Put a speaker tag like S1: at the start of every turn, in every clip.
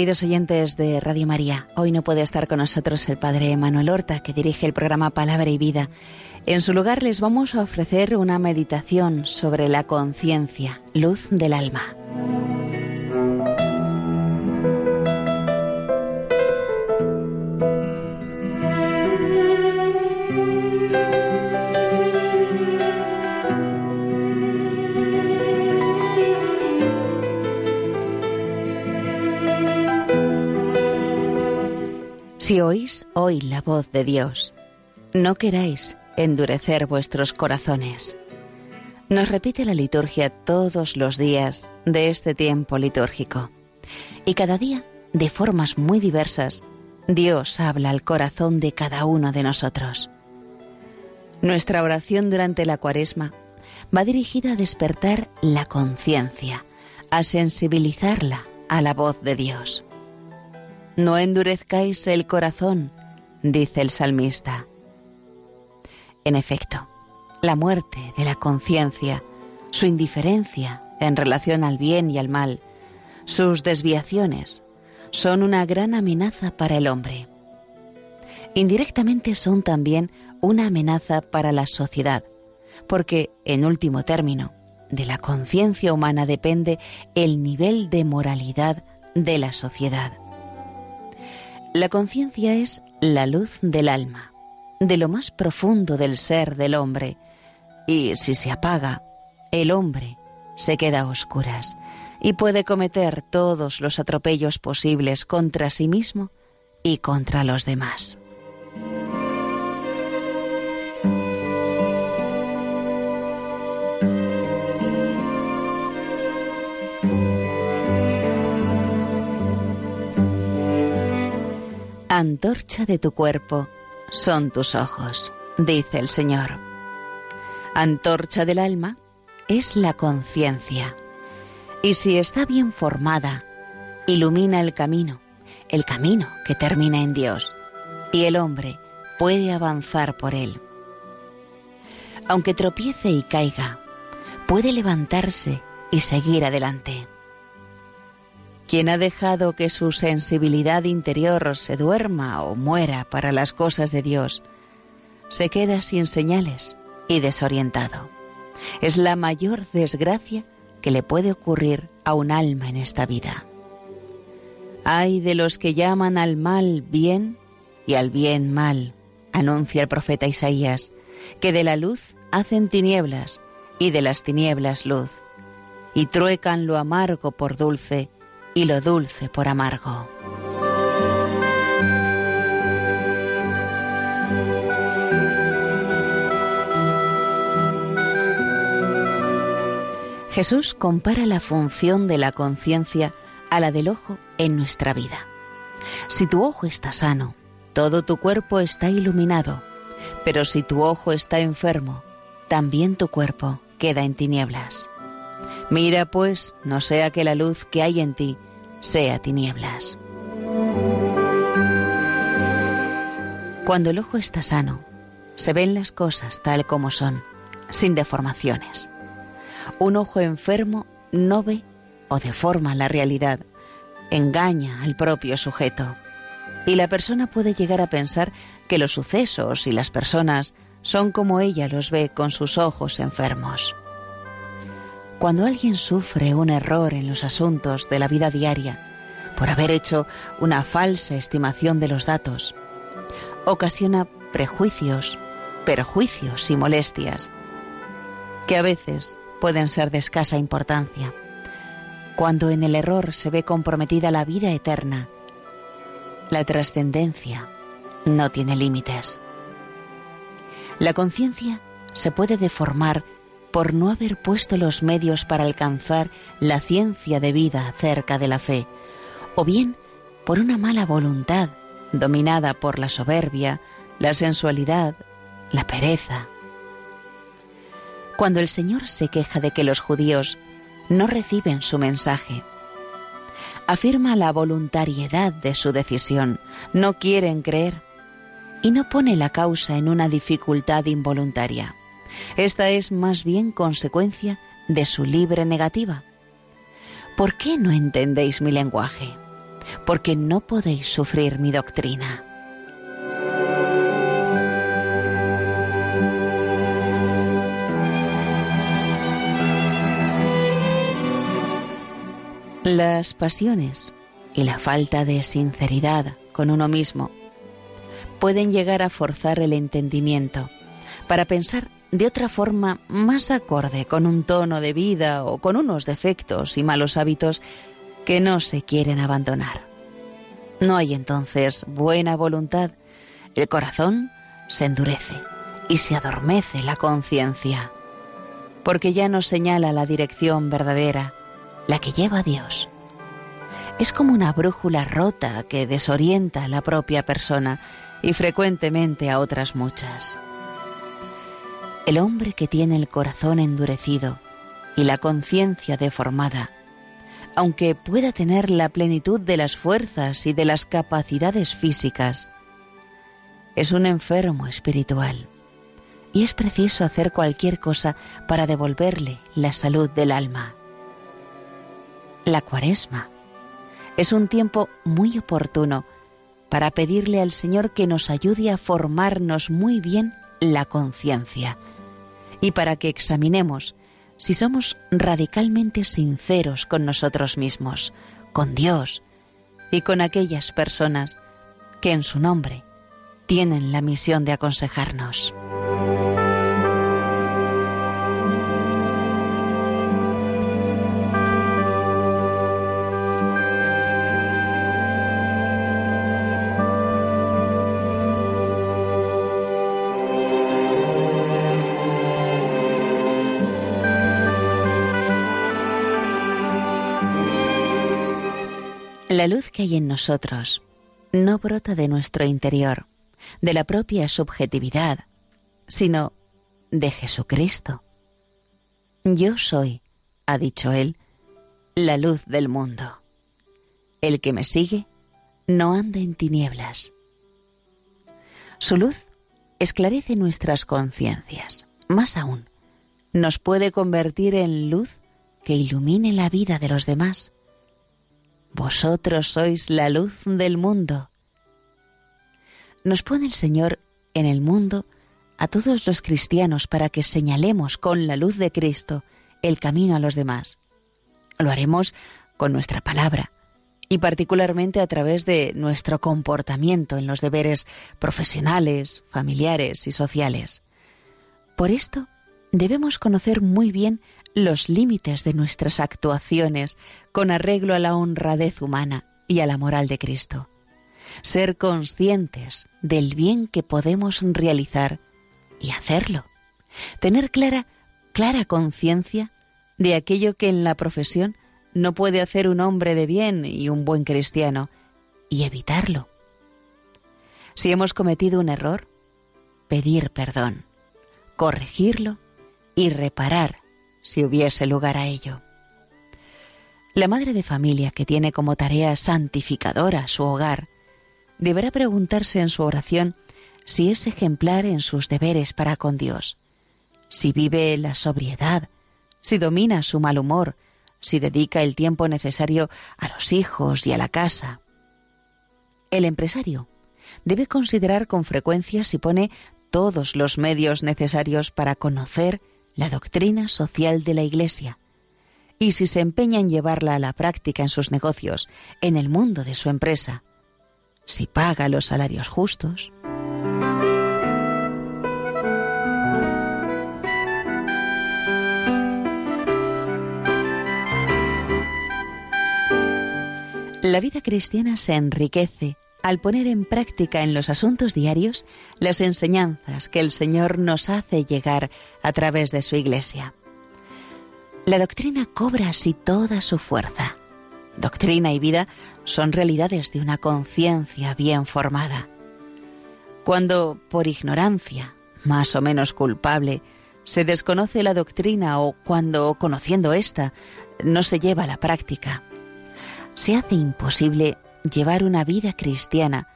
S1: Queridos oyentes de Radio María, hoy no puede estar con nosotros el Padre Manuel Horta, que dirige el programa Palabra y Vida. En su lugar les vamos a ofrecer una meditación sobre la conciencia, luz del alma. Si oís hoy la voz de Dios, no queráis endurecer vuestros corazones. Nos repite la liturgia todos los días de este tiempo litúrgico. Y cada día, de formas muy diversas, Dios habla al corazón de cada uno de nosotros. Nuestra oración durante la cuaresma va dirigida a despertar la conciencia, a sensibilizarla a la voz de Dios. No endurezcáis el corazón, dice el salmista. En efecto, la muerte de la conciencia, su indiferencia en relación al bien y al mal, sus desviaciones, son una gran amenaza para el hombre. Indirectamente son también una amenaza para la sociedad, porque, en último término, de la conciencia humana depende el nivel de moralidad de la sociedad. La conciencia es la luz del alma, de lo más profundo del ser del hombre, y si se apaga, el hombre se queda a oscuras y puede cometer todos los atropellos posibles contra sí mismo y contra los demás. Antorcha de tu cuerpo son tus ojos, dice el Señor. Antorcha del alma es la conciencia. Y si está bien formada, ilumina el camino, el camino que termina en Dios, y el hombre puede avanzar por él. Aunque tropiece y caiga, puede levantarse y seguir adelante. Quien ha dejado que su sensibilidad interior se duerma o muera para las cosas de Dios, se queda sin señales y desorientado. Es la mayor desgracia que le puede ocurrir a un alma en esta vida. Hay de los que llaman al mal bien y al bien mal, anuncia el profeta Isaías, que de la luz hacen tinieblas y de las tinieblas luz, y truecan lo amargo por dulce y lo dulce por amargo. Jesús compara la función de la conciencia a la del ojo en nuestra vida. Si tu ojo está sano, todo tu cuerpo está iluminado, pero si tu ojo está enfermo, también tu cuerpo queda en tinieblas. Mira pues, no sea que la luz que hay en ti sea tinieblas. Cuando el ojo está sano, se ven las cosas tal como son, sin deformaciones. Un ojo enfermo no ve o deforma la realidad, engaña al propio sujeto. Y la persona puede llegar a pensar que los sucesos y las personas son como ella los ve con sus ojos enfermos. Cuando alguien sufre un error en los asuntos de la vida diaria por haber hecho una falsa estimación de los datos, ocasiona prejuicios, perjuicios y molestias, que a veces pueden ser de escasa importancia. Cuando en el error se ve comprometida la vida eterna, la trascendencia no tiene límites. La conciencia se puede deformar por no haber puesto los medios para alcanzar la ciencia de vida acerca de la fe, o bien por una mala voluntad dominada por la soberbia, la sensualidad, la pereza. Cuando el Señor se queja de que los judíos no reciben su mensaje, afirma la voluntariedad de su decisión, no quieren creer y no pone la causa en una dificultad involuntaria. Esta es más bien consecuencia de su libre negativa. ¿Por qué no entendéis mi lenguaje? porque no podéis sufrir mi doctrina. Las pasiones y la falta de sinceridad con uno mismo pueden llegar a forzar el entendimiento para pensar de otra forma más acorde con un tono de vida o con unos defectos y malos hábitos que no se quieren abandonar. No hay entonces buena voluntad, el corazón se endurece y se adormece la conciencia, porque ya no señala la dirección verdadera, la que lleva a Dios. Es como una brújula rota que desorienta a la propia persona y frecuentemente a otras muchas. El hombre que tiene el corazón endurecido y la conciencia deformada, aunque pueda tener la plenitud de las fuerzas y de las capacidades físicas, es un enfermo espiritual y es preciso hacer cualquier cosa para devolverle la salud del alma. La cuaresma es un tiempo muy oportuno para pedirle al Señor que nos ayude a formarnos muy bien la conciencia y para que examinemos si somos radicalmente sinceros con nosotros mismos, con Dios y con aquellas personas que en su nombre tienen la misión de aconsejarnos. La luz que hay en nosotros no brota de nuestro interior, de la propia subjetividad, sino de Jesucristo. Yo soy, ha dicho él, la luz del mundo. El que me sigue no anda en tinieblas. Su luz esclarece nuestras conciencias. Más aún, nos puede convertir en luz que ilumine la vida de los demás. Vosotros sois la luz del mundo. Nos pone el Señor en el mundo a todos los cristianos para que señalemos con la luz de Cristo el camino a los demás. Lo haremos con nuestra palabra y particularmente a través de nuestro comportamiento en los deberes profesionales, familiares y sociales. Por esto, debemos conocer muy bien los límites de nuestras actuaciones con arreglo a la honradez humana y a la moral de Cristo. Ser conscientes del bien que podemos realizar y hacerlo. Tener clara, clara conciencia de aquello que en la profesión no puede hacer un hombre de bien y un buen cristiano, y evitarlo. Si hemos cometido un error, pedir perdón, corregirlo y reparar si hubiese lugar a ello. La madre de familia que tiene como tarea santificadora su hogar deberá preguntarse en su oración si es ejemplar en sus deberes para con Dios, si vive la sobriedad, si domina su mal humor, si dedica el tiempo necesario a los hijos y a la casa. El empresario debe considerar con frecuencia si pone todos los medios necesarios para conocer la doctrina social de la Iglesia y si se empeña en llevarla a la práctica en sus negocios, en el mundo de su empresa, si paga los salarios justos. La vida cristiana se enriquece al poner en práctica en los asuntos diarios las enseñanzas que el Señor nos hace llegar a través de su Iglesia. La doctrina cobra así toda su fuerza. Doctrina y vida son realidades de una conciencia bien formada. Cuando, por ignorancia, más o menos culpable, se desconoce la doctrina o cuando, conociendo esta, no se lleva a la práctica, se hace imposible llevar una vida cristiana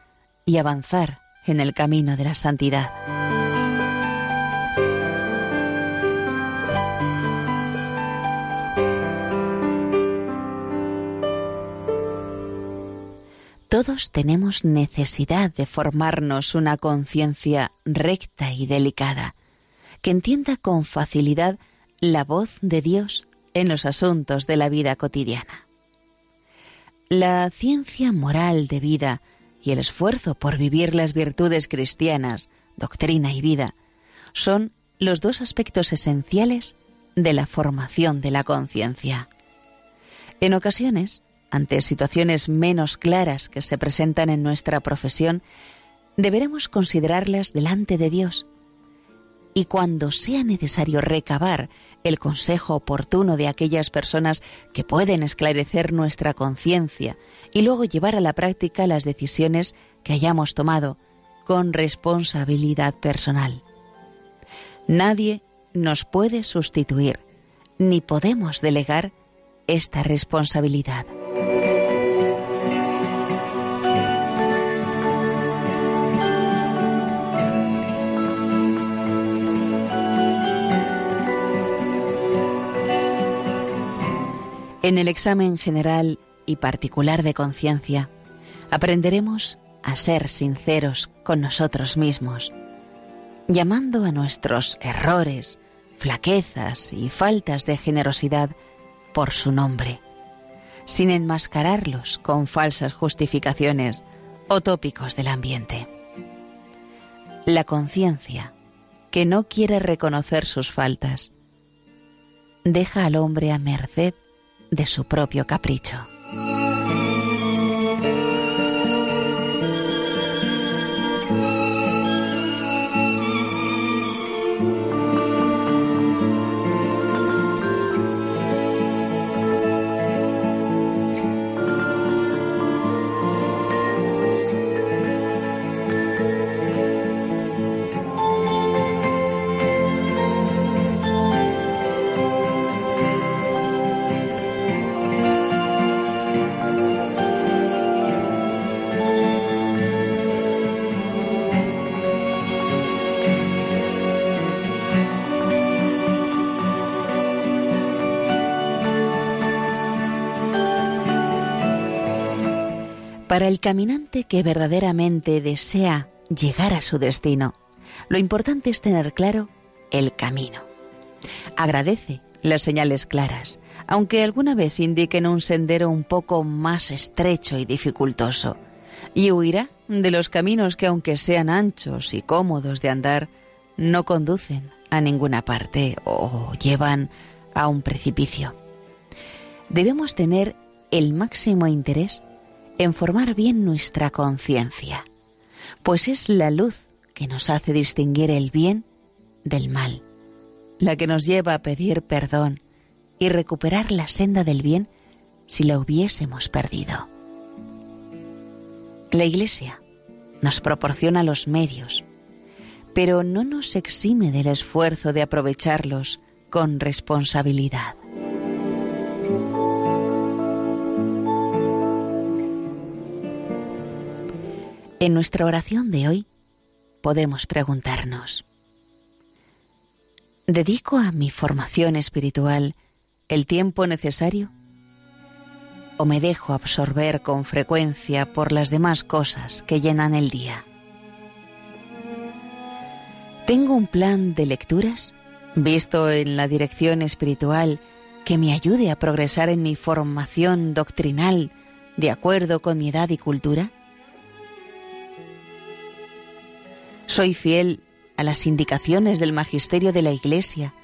S1: y avanzar en el camino de la santidad. Todos tenemos necesidad de formarnos una conciencia recta y delicada, que entienda con facilidad la voz de Dios en los asuntos de la vida cotidiana. La ciencia moral de vida y el esfuerzo por vivir las virtudes cristianas, doctrina y vida, son los dos aspectos esenciales de la formación de la conciencia. En ocasiones, ante situaciones menos claras que se presentan en nuestra profesión, deberemos considerarlas delante de Dios. Y cuando sea necesario recabar el consejo oportuno de aquellas personas que pueden esclarecer nuestra conciencia y luego llevar a la práctica las decisiones que hayamos tomado con responsabilidad personal. Nadie nos puede sustituir, ni podemos delegar esta responsabilidad. En el examen general y particular de conciencia, aprenderemos a ser sinceros con nosotros mismos, llamando a nuestros errores, flaquezas y faltas de generosidad por su nombre, sin enmascararlos con falsas justificaciones o tópicos del ambiente. La conciencia, que no quiere reconocer sus faltas, deja al hombre a merced de su propio capricho. Para el caminante que verdaderamente desea llegar a su destino, lo importante es tener claro el camino. Agradece las señales claras, aunque alguna vez indiquen un sendero un poco más estrecho y dificultoso, y huirá de los caminos que aunque sean anchos y cómodos de andar, no conducen a ninguna parte o llevan a un precipicio. Debemos tener el máximo interés en formar bien nuestra conciencia, pues es la luz que nos hace distinguir el bien del mal, la que nos lleva a pedir perdón y recuperar la senda del bien si la hubiésemos perdido. La Iglesia nos proporciona los medios, pero no nos exime del esfuerzo de aprovecharlos con responsabilidad. En nuestra oración de hoy podemos preguntarnos, ¿dedico a mi formación espiritual el tiempo necesario? ¿O me dejo absorber con frecuencia por las demás cosas que llenan el día? ¿Tengo un plan de lecturas visto en la dirección espiritual que me ayude a progresar en mi formación doctrinal de acuerdo con mi edad y cultura? Soy fiel a las indicaciones del magisterio de la Iglesia,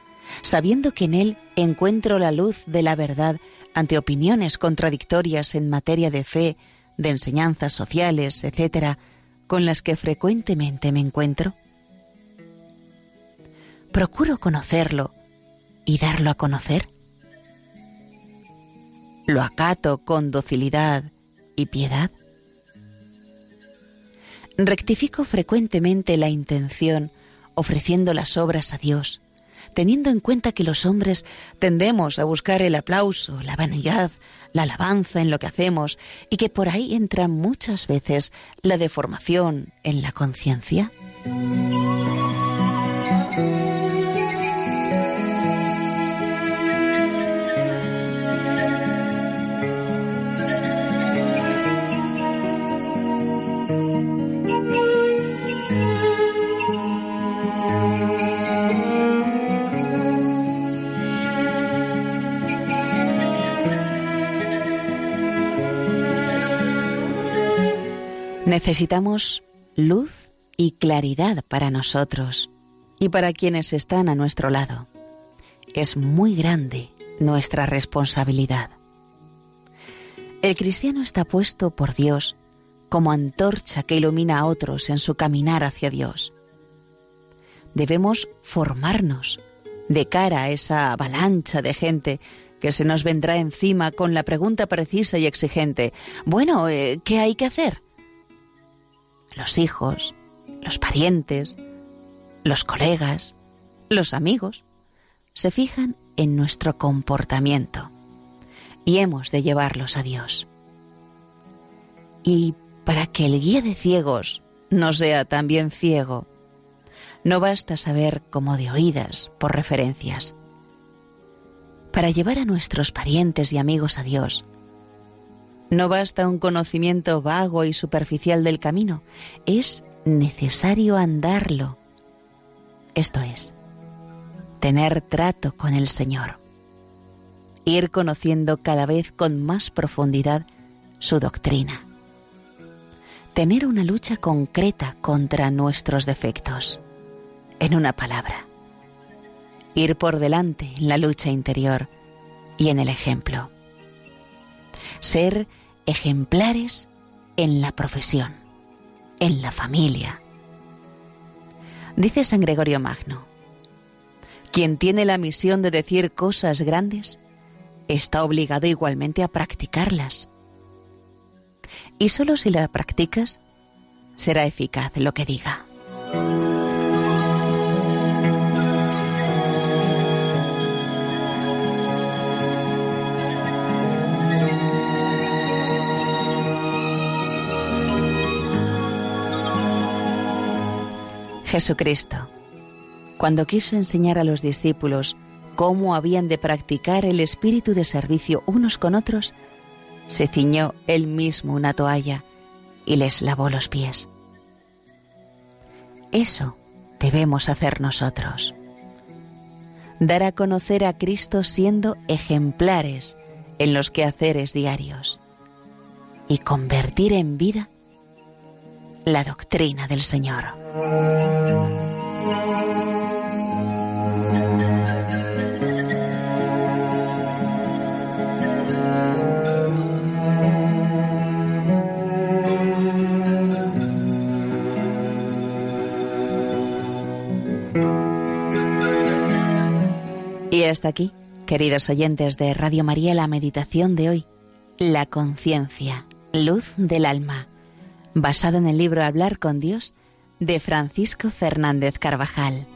S1: sabiendo que en él encuentro la luz de la verdad ante opiniones contradictorias en materia de fe, de enseñanzas sociales, etc., con las que frecuentemente me encuentro. Procuro conocerlo y darlo a conocer. Lo acato con docilidad y piedad rectifico frecuentemente la intención ofreciendo las obras a Dios, teniendo en cuenta que los hombres tendemos a buscar el aplauso, la vanidad, la alabanza en lo que hacemos y que por ahí entra muchas veces la deformación en la conciencia. Necesitamos luz y claridad para nosotros y para quienes están a nuestro lado. Es muy grande nuestra responsabilidad. El cristiano está puesto por Dios como antorcha que ilumina a otros en su caminar hacia Dios. Debemos formarnos de cara a esa avalancha de gente que se nos vendrá encima con la pregunta precisa y exigente, bueno, eh, ¿qué hay que hacer? Los hijos, los parientes, los colegas, los amigos, se fijan en nuestro comportamiento y hemos de llevarlos a Dios. Y para que el guía de ciegos no sea también ciego, no basta saber como de oídas por referencias. Para llevar a nuestros parientes y amigos a Dios, no basta un conocimiento vago y superficial del camino, es necesario andarlo. Esto es, tener trato con el Señor, ir conociendo cada vez con más profundidad su doctrina, tener una lucha concreta contra nuestros defectos, en una palabra, ir por delante en la lucha interior y en el ejemplo, ser ejemplares en la profesión, en la familia. Dice San Gregorio Magno, quien tiene la misión de decir cosas grandes está obligado igualmente a practicarlas. Y solo si la practicas será eficaz lo que diga. Jesucristo, cuando quiso enseñar a los discípulos cómo habían de practicar el espíritu de servicio unos con otros, se ciñó él mismo una toalla y les lavó los pies. Eso debemos hacer nosotros. Dar a conocer a Cristo siendo ejemplares en los quehaceres diarios y convertir en vida la doctrina del Señor. Y hasta aquí, queridos oyentes de Radio María, la meditación de hoy, la conciencia, luz del alma basado en el libro Hablar con Dios de Francisco Fernández Carvajal.